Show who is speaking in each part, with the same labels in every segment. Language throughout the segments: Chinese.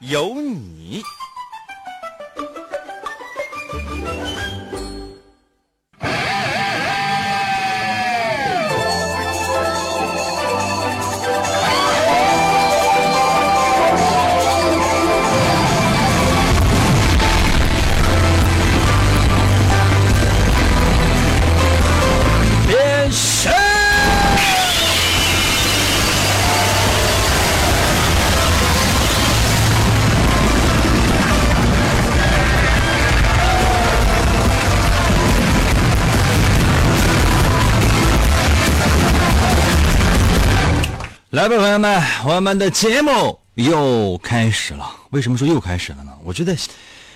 Speaker 1: 有你。来吧，朋友们，我们的节目又开始了。为什么说又开始了呢？我觉得，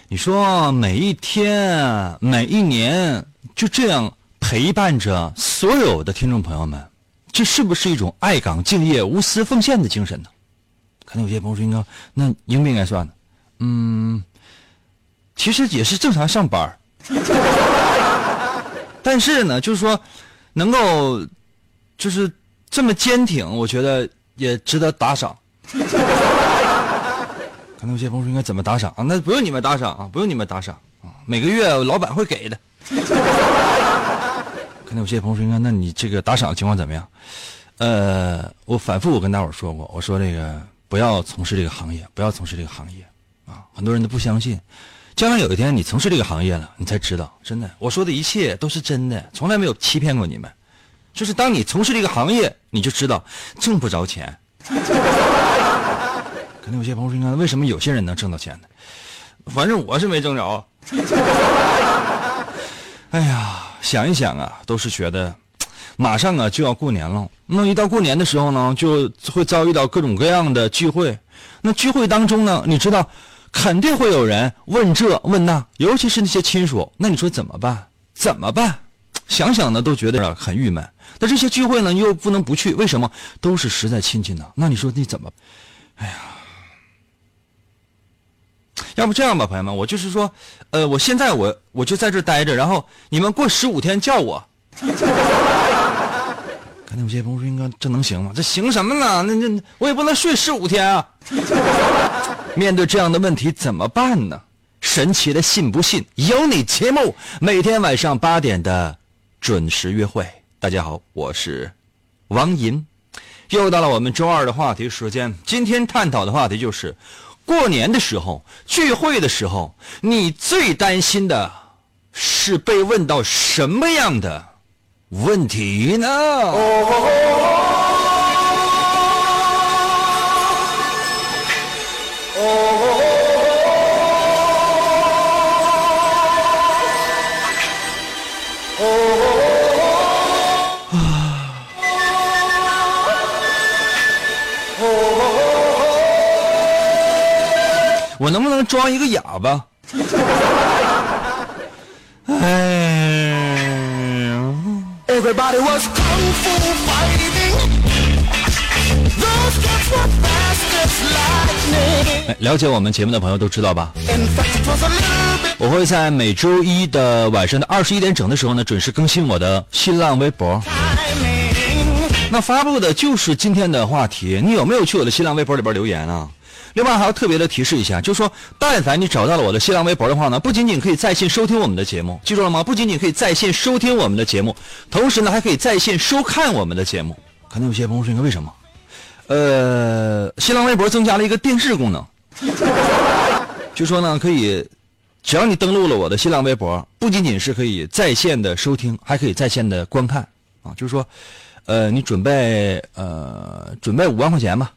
Speaker 1: 你说每一天、每一年就这样陪伴着所有的听众朋友们，这是不是一种爱岗敬业、无私奉献的精神呢？可能有些朋友说，应该那应不应该算呢？嗯，其实也是正常上班 但是呢，就是说能够就是这么坚挺，我觉得也值得打赏。可能有些朋友说应该怎么打赏啊？那不用你们打赏啊，不用你们打赏啊，每个月老板会给的。可能有些朋友说应该，那你这个打赏的情况怎么样？呃，我反复我跟大伙说过，我说这个不要从事这个行业，不要从事这个行业啊，很多人都不相信。将来有一天你从事这个行业了，你才知道，真的，我说的一切都是真的，从来没有欺骗过你们。就是当你从事这个行业，你就知道挣不着钱。可能有些朋友说，为什么有些人能挣到钱呢？反正我是没挣着。哎呀，想一想啊，都是觉得，马上啊就要过年了。那一到过年的时候呢，就会遭遇到各种各样的聚会。那聚会当中呢，你知道，肯定会有人问这问那，尤其是那些亲属。那你说怎么办？怎么办？想想呢，都觉得很郁闷。但这些聚会呢，又不能不去，为什么？都是实在亲戚呢。那你说你怎么？哎呀，要不这样吧，朋友们，我就是说，呃，我现在我我就在这待着，然后你们过十五天叫我。可能有些朋友说，应该这能行吗？这行什么呢？那那我也不能睡十五天啊。面对这样的问题怎么办呢？神奇的信不信有你节目，每天晚上八点的准时约会。大家好，我是王银，又到了我们周二的话题时间。今天探讨的话题就是，过年的时候聚会的时候，你最担心的是被问到什么样的问题呢？我能不能装一个哑巴？哎呀
Speaker 2: ，Everybody was kung fu fighting. Those kids were fast as lightning.
Speaker 1: 哎了解我们节目的朋友都知道吧我会在每周一的晚上的二十一点整的时候呢，准时更新我的新浪微博。那发布的就是今天的话题。你有没有去我的新浪微博里边留言啊？另外还要特别的提示一下，就是说，但凡你找到了我的新浪微博的话呢，不仅仅可以在线收听我们的节目，记住了吗？不仅仅可以在线收听我们的节目，同时呢，还可以在线收看我们的节目。可能有些朋友说，应该为什么？呃，新浪微博增加了一个电视功能，就说呢，可以，只要你登录了我的新浪微博，不仅仅是可以在线的收听，还可以在线的观看啊。就是说，呃，你准备呃准备五万块钱吧，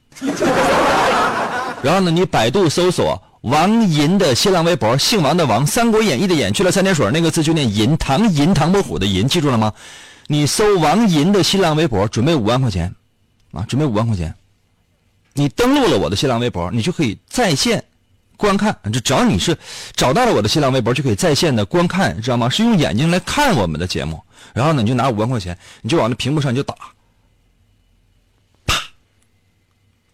Speaker 1: 然后呢，你百度搜索王银的新浪微博，姓王的王，《三国演义》的演去了三点水，那个字就念银，唐银唐伯虎的银，记住了吗？你搜王银的新浪微博，准备五万块钱，啊，准备五万块钱。你登录了我的新浪微博，你就可以在线观看，就只要你是找到了我的新浪微博，就可以在线的观看，知道吗？是用眼睛来看我们的节目，然后呢，你就拿五万块钱，你就往那屏幕上你就打，啪，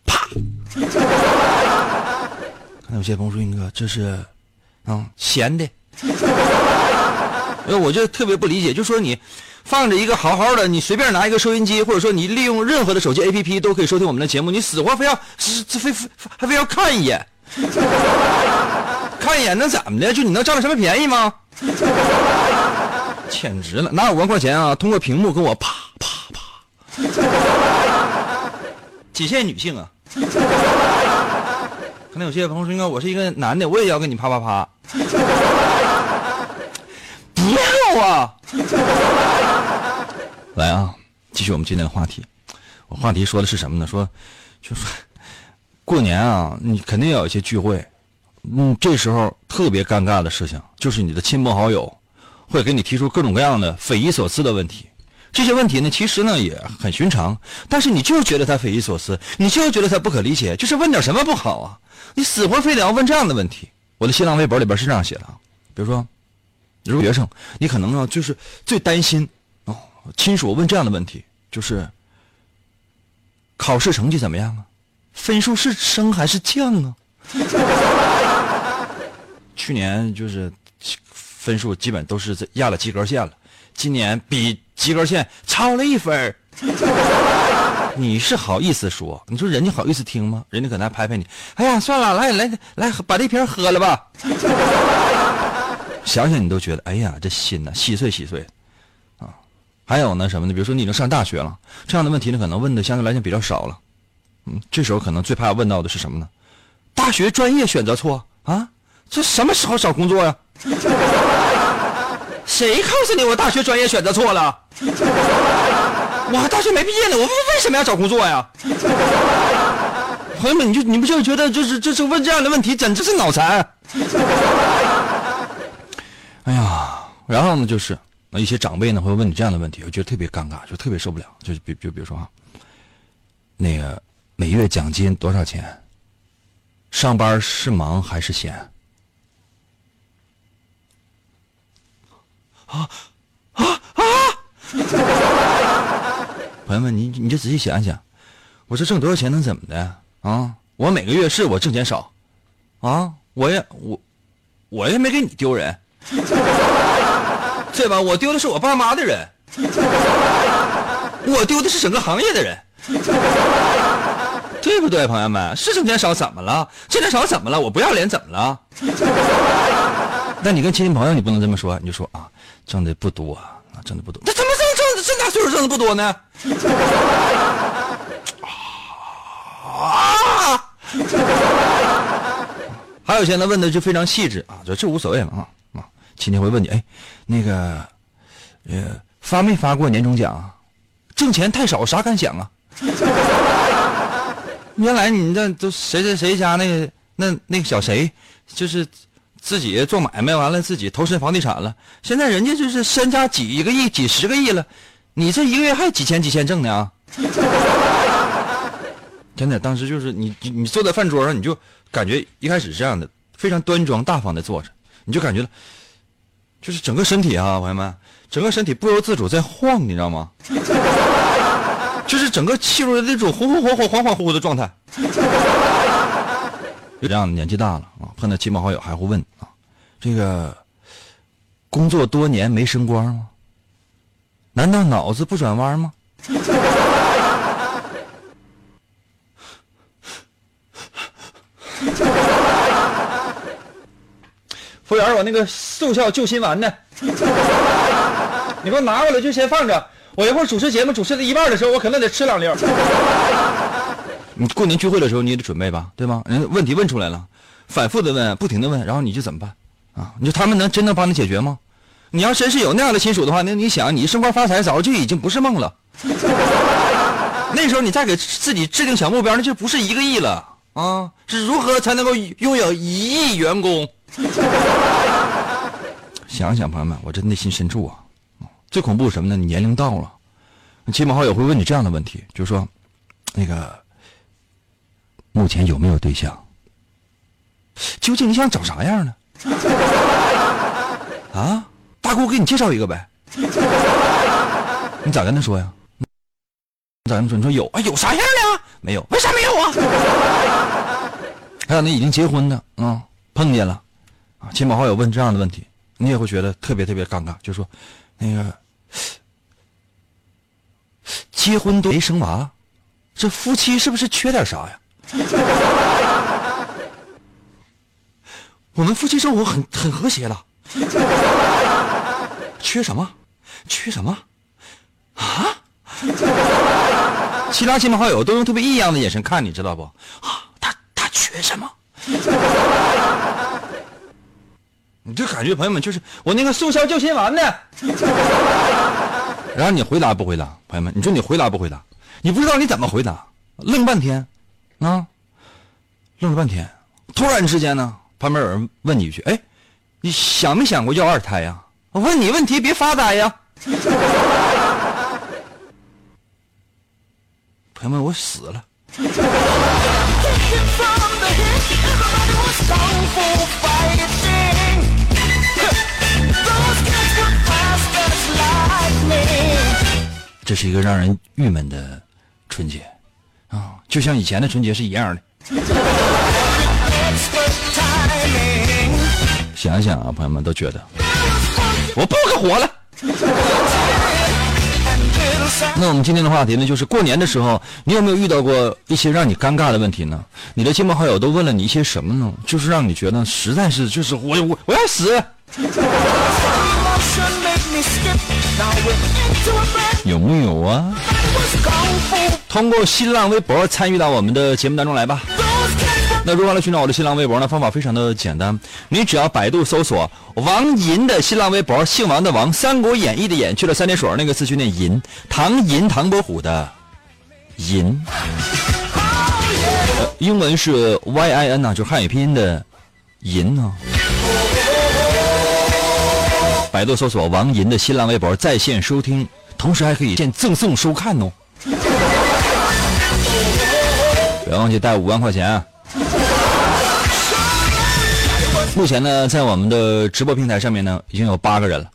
Speaker 1: 啪。那有些朋友说：“英哥，这是，啊，闲的。”因为我就特别不理解，就说你放着一个好好的，你随便拿一个收音机，或者说你利用任何的手机 APP 都可以收听我们的节目，你死活非要非非还非要看一眼，看一眼能怎么的？就你能占了什么便宜吗？简直了！拿五万块钱啊，通过屏幕跟我啪啪啪，仅限 女性啊。可能有些朋友说：“应该我是一个男的，我也要跟你啪啪啪。”不要啊！来啊，继续我们今天的话题。我话题说的是什么呢？说，就说过年啊，你肯定要有一些聚会。嗯，这时候特别尴尬的事情，就是你的亲朋好友会给你提出各种各样的匪夷所思的问题。这些问题呢，其实呢也很寻常，但是你就觉得他匪夷所思，你就觉得他不可理解，就是问点什么不好啊？你死活非得要问这样的问题。我的新浪微博里边是这样写的啊，比如说。如学生，你可能呢就是最担心哦，亲属问这样的问题，就是考试成绩怎么样啊？分数是升还是降啊？去年就是分数基本都是压了及格线了，今年比及格线超了一分 你是好意思说？你说人家好意思听吗？人家搁那拍拍你，哎呀，算了，来来来，把这瓶喝了吧。想想你都觉得，哎呀，这心呐，稀碎稀碎，啊，还有呢什么呢？比如说你已经上大学了，这样的问题呢，可能问的相对来讲比较少了，嗯，这时候可能最怕问到的是什么呢？大学专业选择错啊？这什么时候找工作呀？谁告诉你我大学专业选择错了？我还大学没毕业呢，我为什么要找工作呀？朋友们，你就你不就觉得就是就是问这样的问题，简直是脑残？哎呀，然后呢，就是那一些长辈呢会问你这样的问题，我觉得特别尴尬，就特别受不了。就是比就比如说啊，那个每月奖金多少钱？上班是忙还是闲？啊啊啊！朋友们，你你就仔细想想，我这挣多少钱能怎么的啊？我每个月是我挣钱少，啊，我也我我也没给你丢人。对吧？我丢的是我爸妈的人，我丢的是整个行业的人，对不对，朋友们？是挣钱少怎么了？挣钱少怎么了？我不要脸怎么了？那你跟亲戚朋友，你不能这么说，你就说啊，挣的不多啊，挣的不多。那怎么挣挣这大岁数挣的不多呢？啊！还有些呢问的就非常细致啊，这这无所谓了啊啊。亲戚会问你，哎，那个，呃，发没发过年终奖啊？挣钱太少，啥感想啊？原来你这都谁谁谁家那那那个小谁，就是自己做买卖完了，自己投身房地产了。现在人家就是身家几个亿、几十个亿了，你这一个月还几千几千挣呢啊？真的，当时就是你你坐在饭桌上，你就感觉一开始是这样的，非常端庄大方的坐着，你就感觉了。就是整个身体啊，朋友们，整个身体不由自主在晃，你知道吗？就是整个气入那种恍恍恍恍恍恍惚惚的状态。就这样，年纪大了啊，碰到亲朋好友还会问啊，这个工作多年没升官吗？难道脑子不转弯吗？服务员，我那个速效救心丸呢？你给我拿过来，就先放着。我一会儿主持节目主持到一半的时候，我可能得吃两粒。你过年聚会的时候，你也得准备吧，对吗？人问题问出来了，反复的问，不停的问，然后你就怎么办？啊，你说他们能真能帮你解决吗？你要真是有那样的亲属的话，那你想，你升官发财早就已经不是梦了。那时候你再给自己制定小目标，那就不是一个亿了啊！是如何才能够拥有一亿员工？想想朋友们，我这内心深处啊，最恐怖什么呢？你年龄到了，亲朋好友会问你这样的问题，就是说，那个目前有没有对象？究竟你想找啥样呢？啊，大姑给你介绍一个呗。你咋跟他说呀？你咋跟说？你说有啊？有啥样的？没有？为啥没有啊？还有那已经结婚的啊，碰见了啊，亲朋好友问这样的问题，你也会觉得特别特别尴尬，就说那个结婚都没生娃，这夫妻是不是缺点啥呀？我们夫妻生活很很和谐了，缺什么？缺什么？啊？其他亲朋好友都用特别异样的眼神看你，知道不？啊，他他缺什么？你这感觉，朋友们，就是我那个速效救心丸呢。然后你回答不回答？朋友们，你说你回答不回答？你不知道你怎么回答，愣半天，啊，愣了半天，突然之间呢，旁边有人问你一句：“哎，你想没想过要二胎呀？”我问你问题，别发呆呀。朋友们，我死了。这是一个让人郁闷的春节啊，就像以前的春节是一样的。想想啊，朋友们都觉得我不可活了。那我们今天的话题呢，就是过年的时候，你有没有遇到过一些让你尴尬的问题呢？你的亲朋好友都问了你一些什么呢？就是让你觉得实在是就是我我我要死。有木有啊？通过新浪微博参与到我们的节目当中来吧。那如何来寻找我的新浪微博呢？方法非常的简单，你只要百度搜索王银的新浪微博，姓王的王，《三国演义》的演，去了三点水那个字去念银，唐银唐伯虎的银，英文是 Y I N 呐，就是汉语拼音的银呢。百度搜索王银的新浪微博，在线收听，同时还可以现赠送收看哦。不要忘记带五万块钱。目前呢，在我们的直播平台上面呢，已经有八个人了，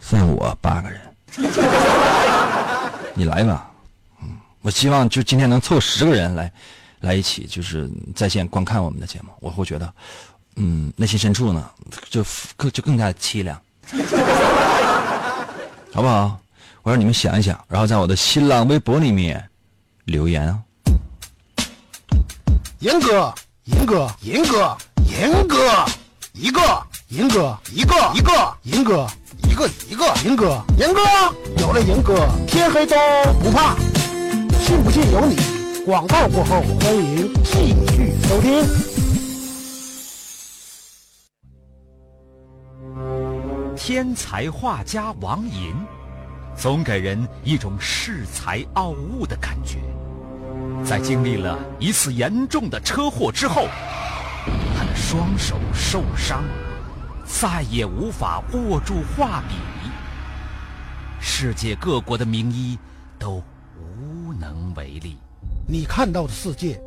Speaker 1: 算我八个人，你来吧，嗯，我希望就今天能凑十个人来，来一起就是在线观看我们的节目，我会觉得，嗯，内心深处呢，就更就更加凄凉，好不好？我让你们想一想，然后在我的新浪微博里面留言啊，
Speaker 2: 严哥。银哥，银哥，银哥，一个银哥，一个一个银哥，一个一个银哥，银哥有了银哥，天黑都不怕。信不信由你。广告过后，欢迎继续收听。
Speaker 3: 天才画家王寅，总给人一种恃才傲物的感觉。在经历了一次严重的车祸之后，他的双手受伤，再也无法握住画笔。世界各国的名医都无能为力。
Speaker 2: 你看到的世界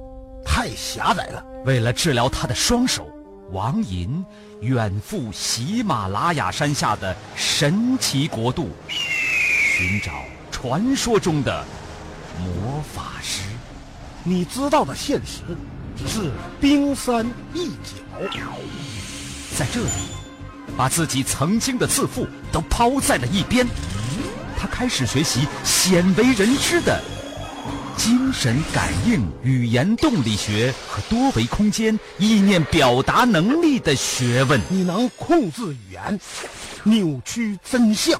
Speaker 2: 太狭窄了。
Speaker 3: 为了治疗他的双手，王寅远赴喜马拉雅山下的神奇国度，寻找传说中的魔法师。
Speaker 2: 你知道的现实是冰山一角，
Speaker 3: 在这里，把自己曾经的自负都抛在了一边。他开始学习鲜为人知的精神感应、语言动力学和多维空间意念表达能力的学问。
Speaker 2: 你能控制语言，扭曲真相，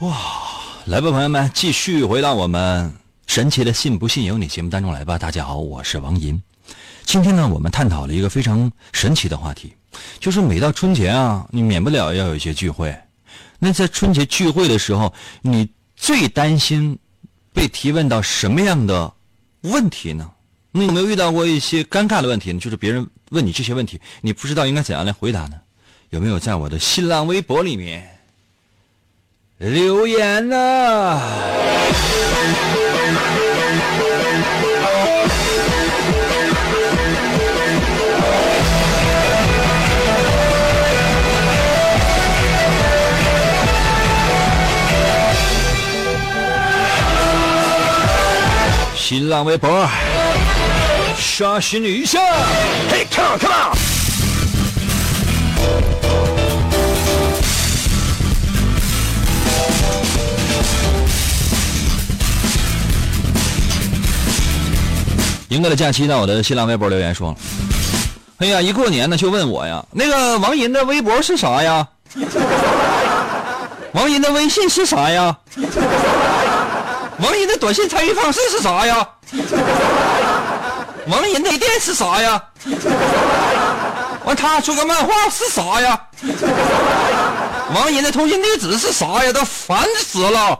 Speaker 1: 哇，来吧，朋友们，继续回到我们。神奇的信不信由你节目当中来吧。大家好，我是王银。今天呢，我们探讨了一个非常神奇的话题，就是每到春节啊，你免不了要有一些聚会。那在春节聚会的时候，你最担心被提问到什么样的问题呢？你有没有遇到过一些尴尬的问题呢？就是别人问你这些问题，你不知道应该怎样来回答呢？有没有在我的新浪微博里面留言呢？新浪微博，刷新一下，嘿，come on，come on。赢得了假期，在我的新浪微博留言说：“哎呀，一过年呢就问我呀，那个王银的微博是啥呀？王银的微信是啥呀？王银的短信参与方式是啥呀？王银的店是啥呀？完，他出个漫画是啥呀？王银的通讯地址是啥呀？都烦死了！”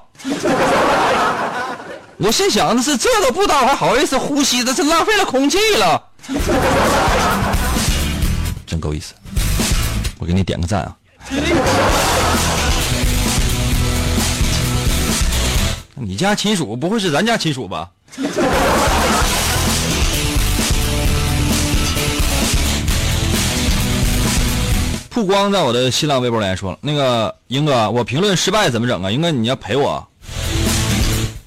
Speaker 1: 我心想的是，这都不知道，还好意思呼吸，这是浪费了空气了。真够意思，我给你点个赞啊！你家亲属不会是咱家亲属吧？曝光在我的新浪微博里说了，那个英哥，我评论失败怎么整啊？英哥，你要赔我。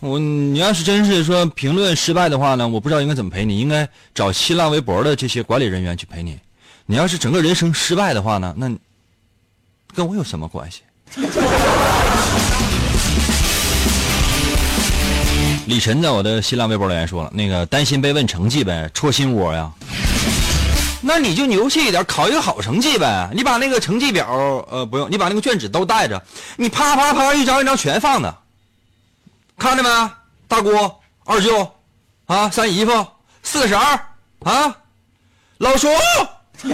Speaker 1: 我，你要是真是说评论失败的话呢，我不知道应该怎么赔你，应该找新浪微博的这些管理人员去赔你。你要是整个人生失败的话呢，那跟我有什么关系？李晨在我的新浪微博留言说了，那个担心被问成绩呗，戳心窝呀。那你就牛气一点，考一个好成绩呗。你把那个成绩表，呃，不用，你把那个卷纸都带着，你啪啪啪一张一张全放那。看着没，大姑、二舅，啊，三姨夫、四婶儿，啊，老叔，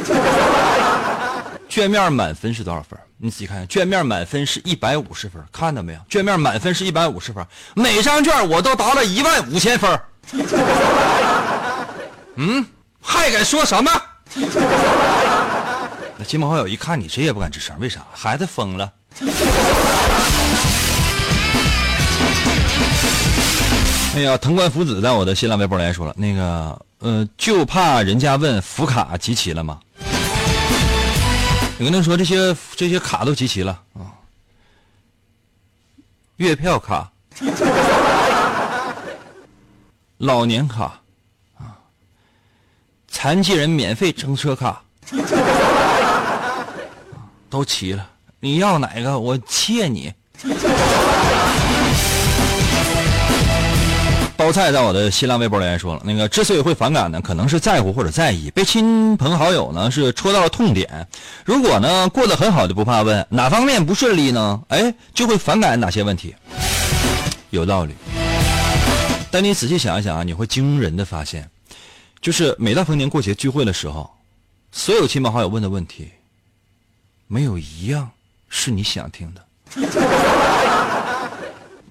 Speaker 1: 卷面满分是多少分？你仔细看，卷面满分是一百五十分，看到没有？卷面满分是一百五十分，每张卷我都答了一万五千分。嗯，还敢说什么？那亲朋好友一看你，谁也不敢吱声，为啥？孩子疯了。哎呀，藤官福子在我的新浪微博来说了，那个呃，就怕人家问福卡集齐了吗？我跟他说这些这些卡都集齐了啊，月票卡、老年卡啊、残疾人免费乘车卡都齐了。你要哪个？我借你。包菜在我的新浪微博留言说了，那个之所以会反感呢，可能是在乎或者在意，被亲朋好友呢是戳到了痛点。如果呢过得很好，就不怕问哪方面不顺利呢？哎，就会反感哪些问题？有道理。但你仔细想一想啊，你会惊人的发现，就是每到逢年过节聚会的时候，所有亲朋好友问的问题，没有一样是你想听的。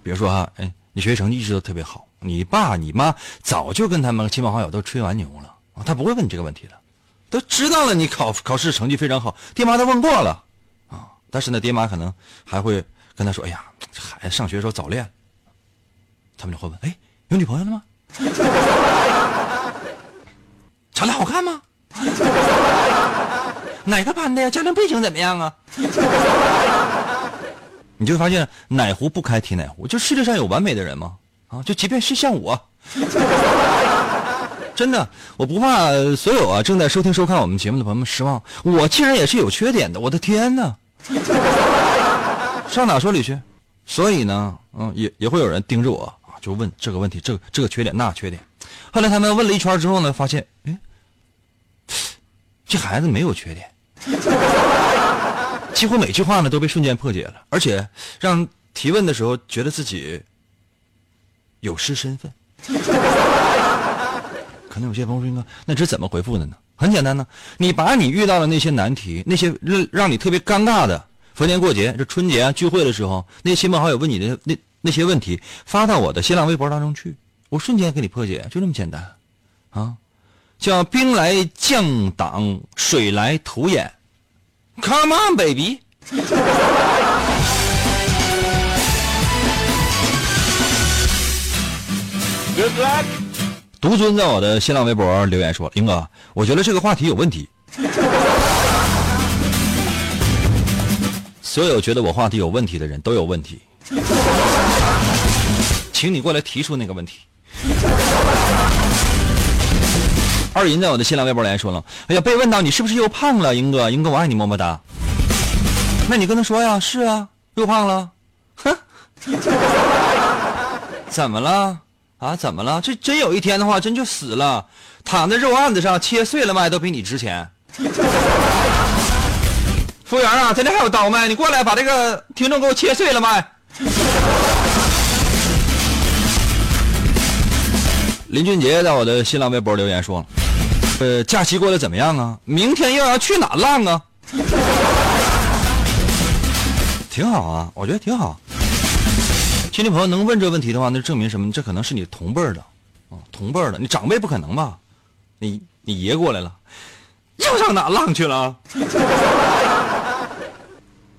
Speaker 1: 比如说哈，哎，你学习成绩一直都特别好。你爸你妈早就跟他们亲朋好友都吹完牛了，他不会问你这个问题的，都知道了你考考试成绩非常好，爹妈都问过了啊。但是呢，爹妈可能还会跟他说：“哎呀，这孩子上学时候早恋。”他们就会问：“哎，有女朋友了吗？长得好看吗？哪个班的呀？家庭背景怎么样啊？” 你就发现哪壶不开提哪壶，就世界上有完美的人吗？啊，就即便是像我，真的，我不怕所有啊正在收听收看我们节目的朋友们失望。我竟然也是有缺点的，我的天哪！上哪说理去？所以呢，嗯，也也会有人盯着我啊，就问这个问题，这个这个缺点那缺点。后来他们问了一圈之后呢，发现，哎，这孩子没有缺点，几乎每句话呢都被瞬间破解了，而且让提问的时候觉得自己。有失身份，可能有些朋友说，那这怎么回复的呢？很简单呢，你把你遇到的那些难题，那些让让你特别尴尬的逢年过节、这春节啊聚会的时候，那亲朋好友问你的那那些问题，发到我的新浪微博当中去，我瞬间给你破解，就这么简单，啊，叫兵来将挡，水来土掩，Come on baby。Good luck。独尊在我的新浪微博留言说：“英哥，我觉得这个话题有问题。所有觉得我话题有问题的人都有问题，请你过来提出那个问题。”二银在我的新浪微博留言说了：“哎呀，被问到你是不是又胖了，英哥，英哥我爱你，么么哒。”那你跟他说呀，是啊，又胖了，哼，怎么了？啊，怎么了？这真有一天的话，真就死了，躺在肉案子上切碎了卖都比你值钱。服务员啊，咱这还有刀没？你过来把这个听众给我切碎了卖。林俊杰在我的新浪微博留言说：“呃，假期过得怎么样啊？明天又要去哪浪啊？” 挺好啊，我觉得挺好。亲戚朋友能问这问题的话，那证明什么？这可能是你同辈的，啊，同辈的，你长辈不可能吧？你你爷过来了，又上哪浪去了？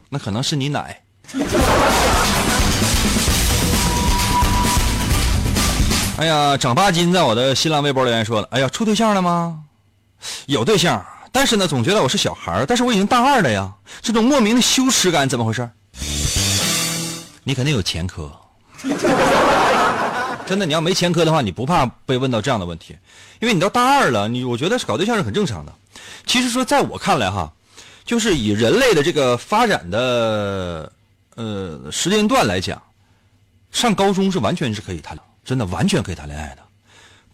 Speaker 1: 那可能是你奶。哎呀，长八斤，在我的新浪微博留言说了，哎呀，处对象了吗？有对象，但是呢，总觉得我是小孩但是我已经大二了呀，这种莫名的羞耻感怎么回事？你肯定有前科。真的，你要没前科的话，你不怕被问到这样的问题，因为你到大二了，你我觉得搞对象是很正常的。其实说，在我看来哈，就是以人类的这个发展的呃时间段来讲，上高中是完全是可以谈，真的完全可以谈恋爱的。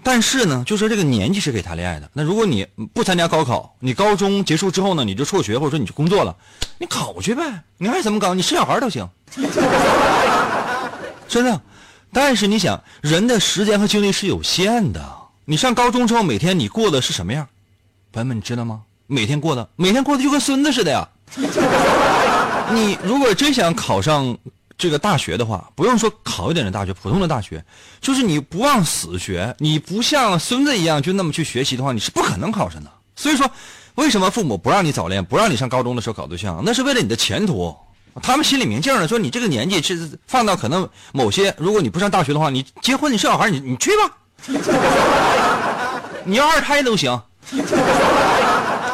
Speaker 1: 但是呢，就说这个年纪是可以谈恋爱的。那如果你不参加高考，你高中结束之后呢，你就辍学或者说你去工作了，你考去呗，你爱怎么搞，你生小孩都行。真的，但是你想，人的时间和精力是有限的。你上高中之后，每天你过的是什么样？朋友们，你知道吗？每天过的，每天过的就跟孙子似的呀。你如果真想考上这个大学的话，不用说考一点的大学，普通的大学，就是你不往死学，你不像孙子一样就那么去学习的话，你是不可能考上的。所以说，为什么父母不让你早恋，不让你上高中的时候搞对象？那是为了你的前途。他们心里明镜的，说你这个年纪是放到可能某些，如果你不上大学的话，你结婚你生小孩，你你去吧，你要二胎都行，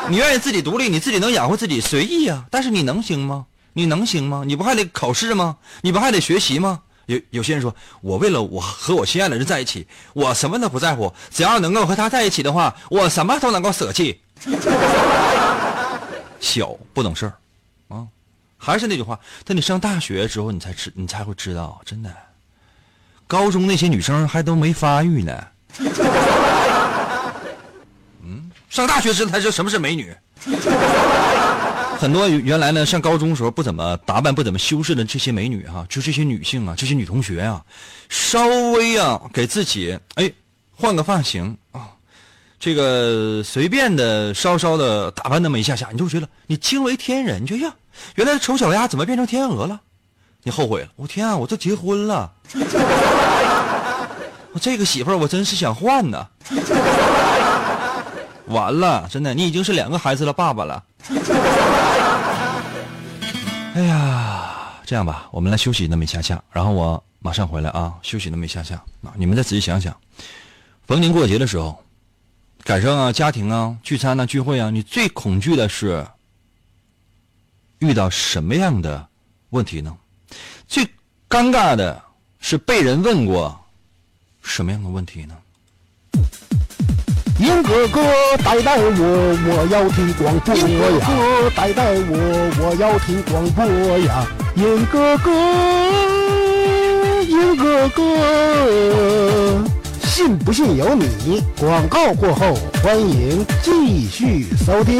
Speaker 1: 你愿意自己独立，你自己能养活自己，随意呀。但是你能行吗？你能行吗？你不还得考试吗？你不还得学习吗？有有些人说，我为了我和我心爱的人在一起，我什么都不在乎，只要能够和他在一起的话，我什么都能够舍弃。小不懂事儿。还是那句话，等你上大学之后，你才知，你才会知道，真的，高中那些女生还都没发育呢。嗯，上大学时才知道什么是美女。很多原来呢上高中时候不怎么打扮、不怎么修饰的这些美女哈，就这些女性啊，这些女同学啊，稍微啊给自己哎换个发型啊，这个随便的稍稍的打扮那么一下下，你就觉得你惊为天人，你就呀。原来丑小鸭怎么变成天鹅了？你后悔了？我天啊！我都结婚了，我这个媳妇儿我真是想换呢。完了，真的，你已经是两个孩子的爸爸了。哎呀，这样吧，我们来休息那么一下下，然后我马上回来啊。休息那么一下下啊，你们再仔细想想，逢年过节的时候，赶上啊家庭啊聚餐啊聚会啊，你最恐惧的是。遇到什么样的问题呢？最尴尬的是被人问过什么样的问题呢？
Speaker 2: 英哥哥带带我，我要听广播呀！银哥哥带带我，我要听广播呀！英哥哥，英哥哥，信不信由你。广告过后，欢迎继续收听。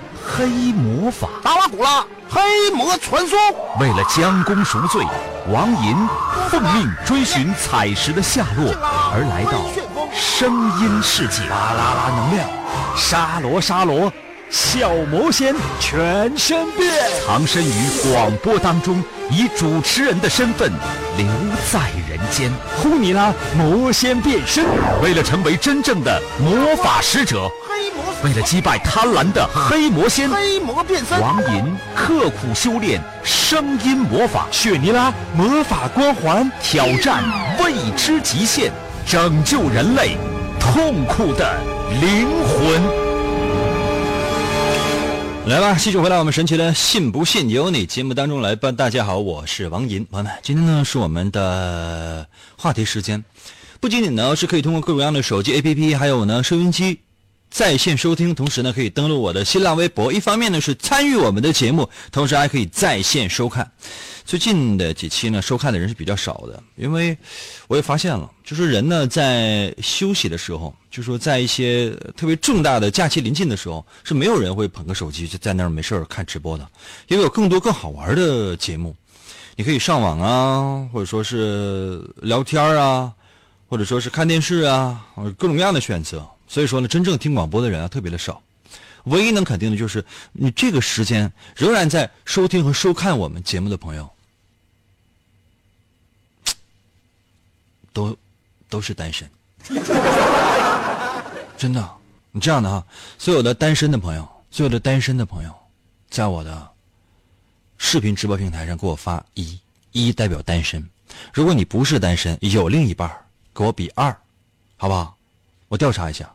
Speaker 3: 黑魔法。
Speaker 2: 达瓦古拉黑魔传说，
Speaker 3: 为了将功赎罪，王银奉命追寻彩石的下落，而来到声音世界。
Speaker 1: 啦啦啦能量，沙罗沙罗，小魔仙全身变。
Speaker 3: 藏身于广播当中，以主持人的身份留在人间。
Speaker 1: 呼你啦，魔仙变身！
Speaker 3: 为了成为真正的魔法使者，为了击败贪婪的黑魔仙，
Speaker 2: 黑魔变身，
Speaker 3: 王银刻苦修炼声音魔法，
Speaker 1: 雪尼拉魔法光环，
Speaker 3: 挑战未知极限，拯救人类痛苦的灵魂。
Speaker 1: 来吧，继续回来我们神奇的“信不信由你”节目当中来吧。大家好，我是王银，朋友们，今天呢是我们的话题时间，不仅仅呢是可以通过各种各样的手机 APP，还有呢收音机在线收听，同时呢可以登录我的新浪微博。一方面呢是参与我们的节目，同时还可以在线收看。最近的几期呢，收看的人是比较少的，因为我也发现了，就是人呢在休息的时候，就说在一些特别重大的假期临近的时候，是没有人会捧个手机就在那儿没事儿看直播的，因为有更多更好玩的节目，你可以上网啊，或者说是聊天啊，或者说是看电视啊，各种各样的选择。所以说呢，真正听广播的人啊特别的少。唯一能肯定的就是，你这个时间仍然在收听和收看我们节目的朋友，都都是单身，真的。你这样的哈，所有的单身的朋友，所有的单身的朋友，在我的视频直播平台上给我发一，一代表单身。如果你不是单身，有另一半给我比二，好不好？我调查一下，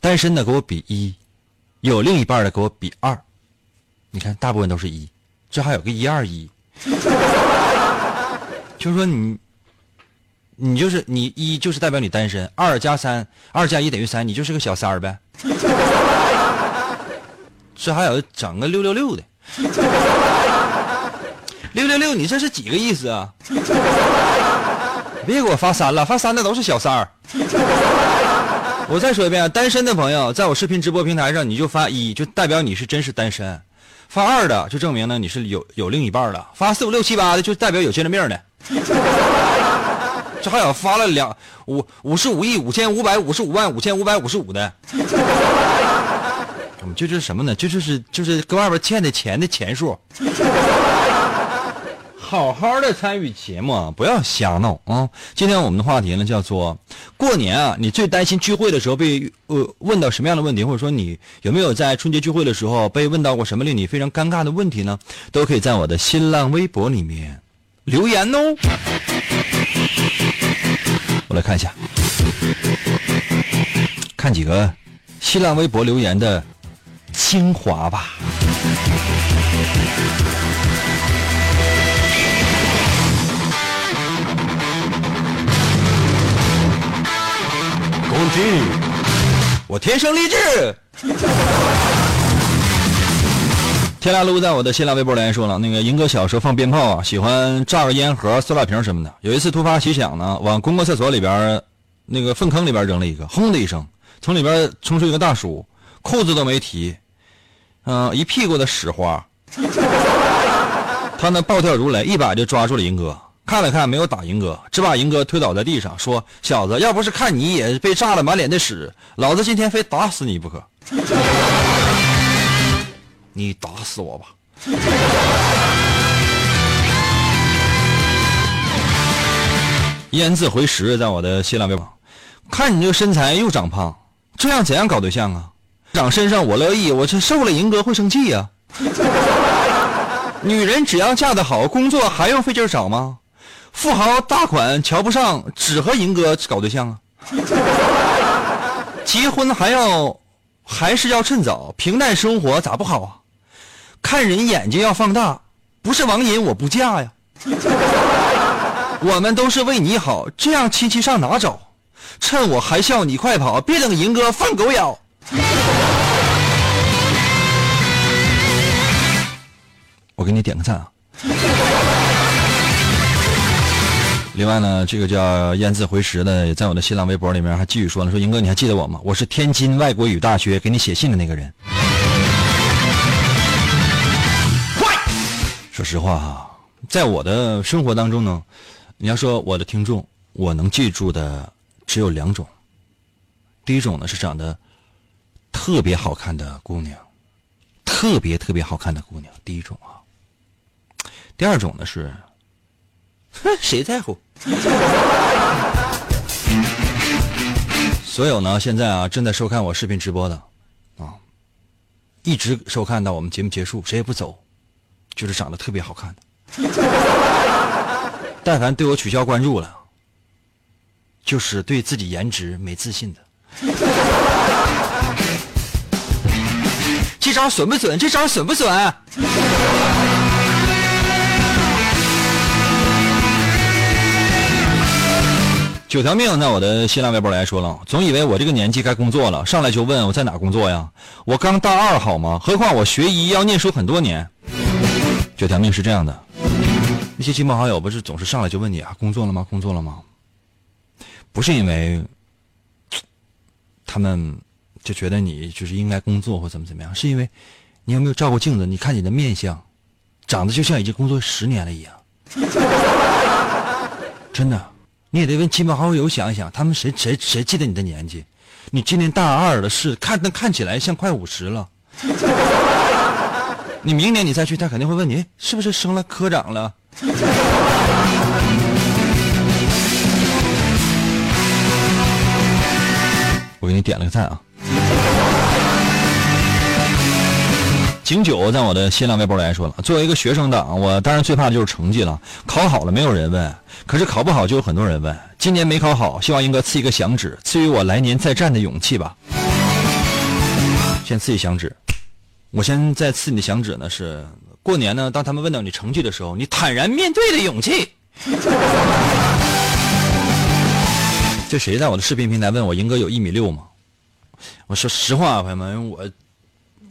Speaker 1: 单身的给我比一。有另一半的给我比二，你看大部分都是一，这还有个一二一，就是说你，你就是你一就是代表你单身，二加三，二加一等于三，你就是个小三儿呗。这还有整个六六六的，六六六，你这是几个意思啊？别给我发三了，发三的都是小三儿。我再说一遍，单身的朋友，在我视频直播平台上，你就发一，就代表你是真是单身；发二的，就证明呢你是有有另一半了；发四五六七八的，就代表有精神病的。这还有发了两五五十五亿五千五百五十五万五千五百五十五的。这是什么呢？这就是就是跟外边欠的钱的钱数。好好的参与节目啊，不要瞎闹啊！今天我们的话题呢叫做过年啊，你最担心聚会的时候被呃问到什么样的问题，或者说你有没有在春节聚会的时候被问到过什么令你非常尴尬的问题呢？都可以在我的新浪微博里面留言哦。我来看一下，看几个新浪微博留言的精华吧。我天生丽质。天蓝路在我的新浪微博留言说了，那个银哥小时候放鞭炮啊，喜欢炸个烟盒、塑料瓶什么的。有一次突发奇想呢，往公共厕所里边那个粪坑里边扔了一个，轰的一声，从里边冲出一个大叔，裤子都没提，嗯，一屁股的屎花。他那暴跳如雷，一把就抓住了银哥。看了看，没有打银哥，只把银哥推倒在地上，说：“小子，要不是看你也被炸了满脸的屎，老子今天非打死你不可。你打死我吧！”烟字回食在我的新浪微博，看你这身材又长胖，这样怎样搞对象啊？长身上我乐意，我这瘦了银哥会生气呀。女人只要嫁得好，工作还用费劲找吗？富豪大款瞧不上，只和银哥搞对象啊！结婚还要，还是要趁早，平淡生活咋不好啊？看人眼睛要放大，不是王银我不嫁呀！我们都是为你好，这样亲戚上哪找？趁我还笑你快跑，别等银哥放狗咬！我给你点个赞啊。另外呢，这个叫雁字回时的，在我的新浪微博里面还继续说呢，说英哥你还记得我吗？我是天津外国语大学给你写信的那个人。说实话哈，在我的生活当中呢，你要说我的听众，我能记住的只有两种。第一种呢是长得特别好看的姑娘，特别特别好看的姑娘，第一种啊。第二种呢是，哼，谁在乎？所有呢，现在啊正在收看我视频直播的，啊，一直收看到我们节目结束，谁也不走，就是长得特别好看的。但凡对我取消关注了，就是对自己颜值没自信的。这招损不损？这招损不损？九条命，在我的新浪微博来说了，总以为我这个年纪该工作了，上来就问我在哪工作呀？我刚大二好吗？何况我学医要念书很多年。九条命是这样的，那些亲朋好友不是总是上来就问你啊，工作了吗？工作了吗？不是因为他们就觉得你就是应该工作或怎么怎么样，是因为你有没有照过镜子？你看你的面相，长得就像已经工作十年了一样，真的。你也得问亲朋好友想一想，他们谁谁谁记得你的年纪？你今年大二了，是看那看起来像快五十了。你明年你再去，他肯定会问你是不是升了科长了。我给你点了个赞啊。景九在我的新浪微博来说了，作为一个学生党，我当然最怕的就是成绩了。考好了没有人问，可是考不好就有很多人问。今年没考好，希望英哥赐一个响指，赐予我来年再战的勇气吧。先赐一响指，我先再赐你的响指呢，是过年呢，当他们问到你成绩的时候，你坦然面对的勇气。这谁在我的视频平台问我英哥有一米六吗？我说实话，朋友们，我。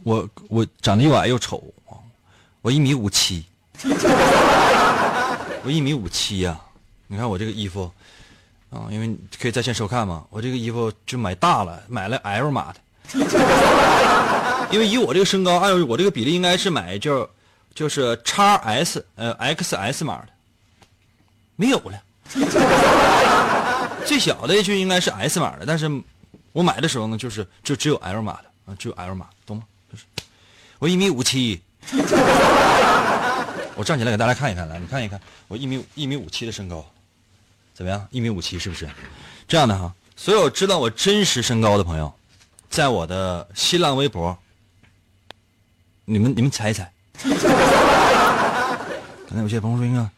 Speaker 1: 我我长得又矮又丑我一米五七，我一米五七呀！你看我这个衣服啊，因为可以在线收看嘛，我这个衣服就买大了，买了 L 码的，因为以我这个身高，按我这个比例应该是买就就是叉 S 呃 XS 码的，没有了，最小的就应该是 S 码的，但是我买的时候呢，就是就只有 L 码的啊，只有 L 码，懂吗？我一米五七，我站起来给大家看一看，来，你看一看，我一米一米五七的身高，怎么样？一米五七是不是？这样的哈，所有知道我真实身高的朋友，在我的新浪微博，你们你们猜一猜。刚才有些朋友说，应该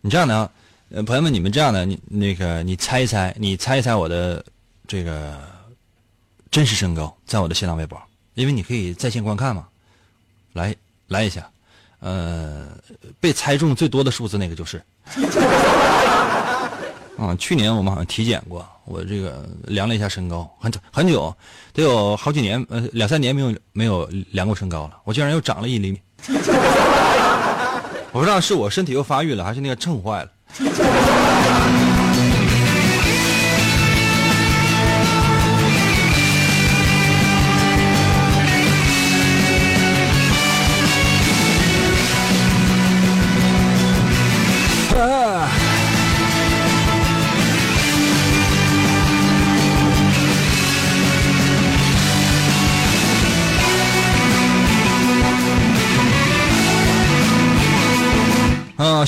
Speaker 1: 你这样的啊，呃，朋友们，你们这样的，你那个你猜一猜，你猜一猜我的这个真实身高，在我的新浪微博，因为你可以在线观看嘛。来来一下，呃，被猜中最多的数字那个就是。啊，去年我们好像体检过，我这个量了一下身高，很很久，得有好几年，呃，两三年没有没有量过身高了，我竟然又长了一厘米。我不知道是我身体又发育了，还是那个秤坏了。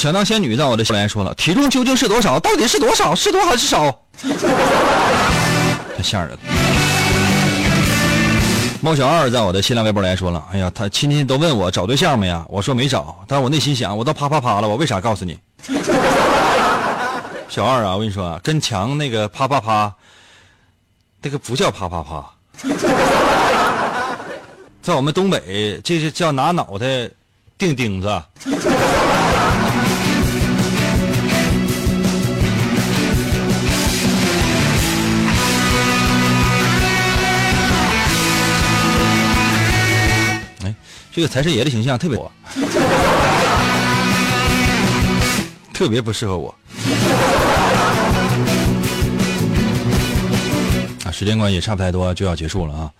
Speaker 1: 想当仙女在我的留言说了，体重究竟是多少？到底是多少？是多还是少？太吓人了。猫小二在我的新浪微博来说了，哎呀，他亲戚都问我找对象没呀？我说没找，但我内心想，我都啪啪啪了，我为啥告诉你？小二啊，我跟你说啊，跟墙那个啪啪啪，那个不叫啪啪啪，在我们东北，这是叫拿脑袋钉钉子。这个财神爷的形象特别多。特别不适合我。啊，时间关系差不太多就要结束了啊。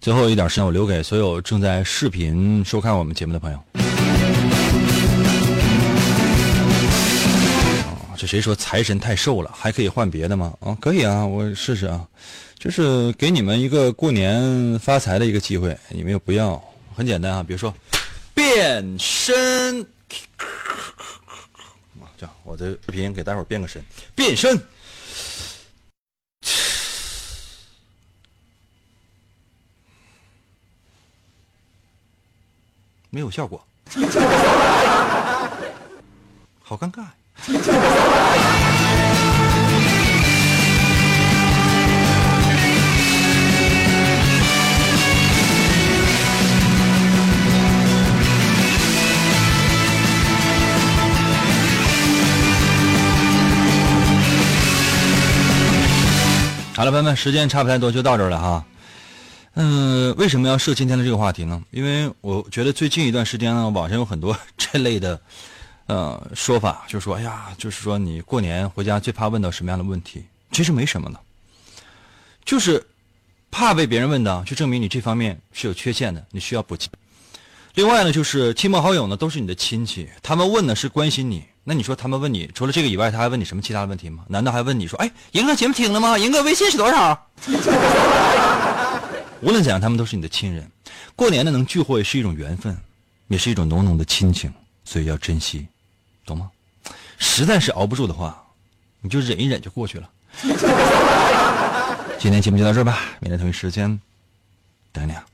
Speaker 1: 最后一点时间，我留给所有正在视频收看我们节目的朋友。这谁说财神太瘦了？还可以换别的吗？啊，可以啊，我试试啊。就是给你们一个过年发财的一个机会，你们又不要，很简单啊。比如说，变身，这样，我的视频给大伙儿变个身，变身，没有效果，好尴尬。了，朋友们，时间差不太多，就到这儿了哈。嗯，为什么要设今天的这个话题呢？因为我觉得最近一段时间呢，网上有很多 这类的呃说法，就说哎呀，就是说你过年回家最怕问到什么样的问题？其实没什么的，就是怕被别人问到，就证明你这方面是有缺陷的，你需要补齐。另外呢，就是亲朋好友呢都是你的亲戚，他们问的是关心你。那你说他们问你除了这个以外，他还问你什么其他的问题吗？难道还问你说，哎，银哥节目听了吗？银哥微信是多少？无论怎样，他们都是你的亲人。过年呢能聚会是一种缘分，也是一种浓浓的亲情，所以要珍惜，懂吗？实在是熬不住的话，你就忍一忍就过去了。今天节目就到这儿吧，明天同一时间等你啊。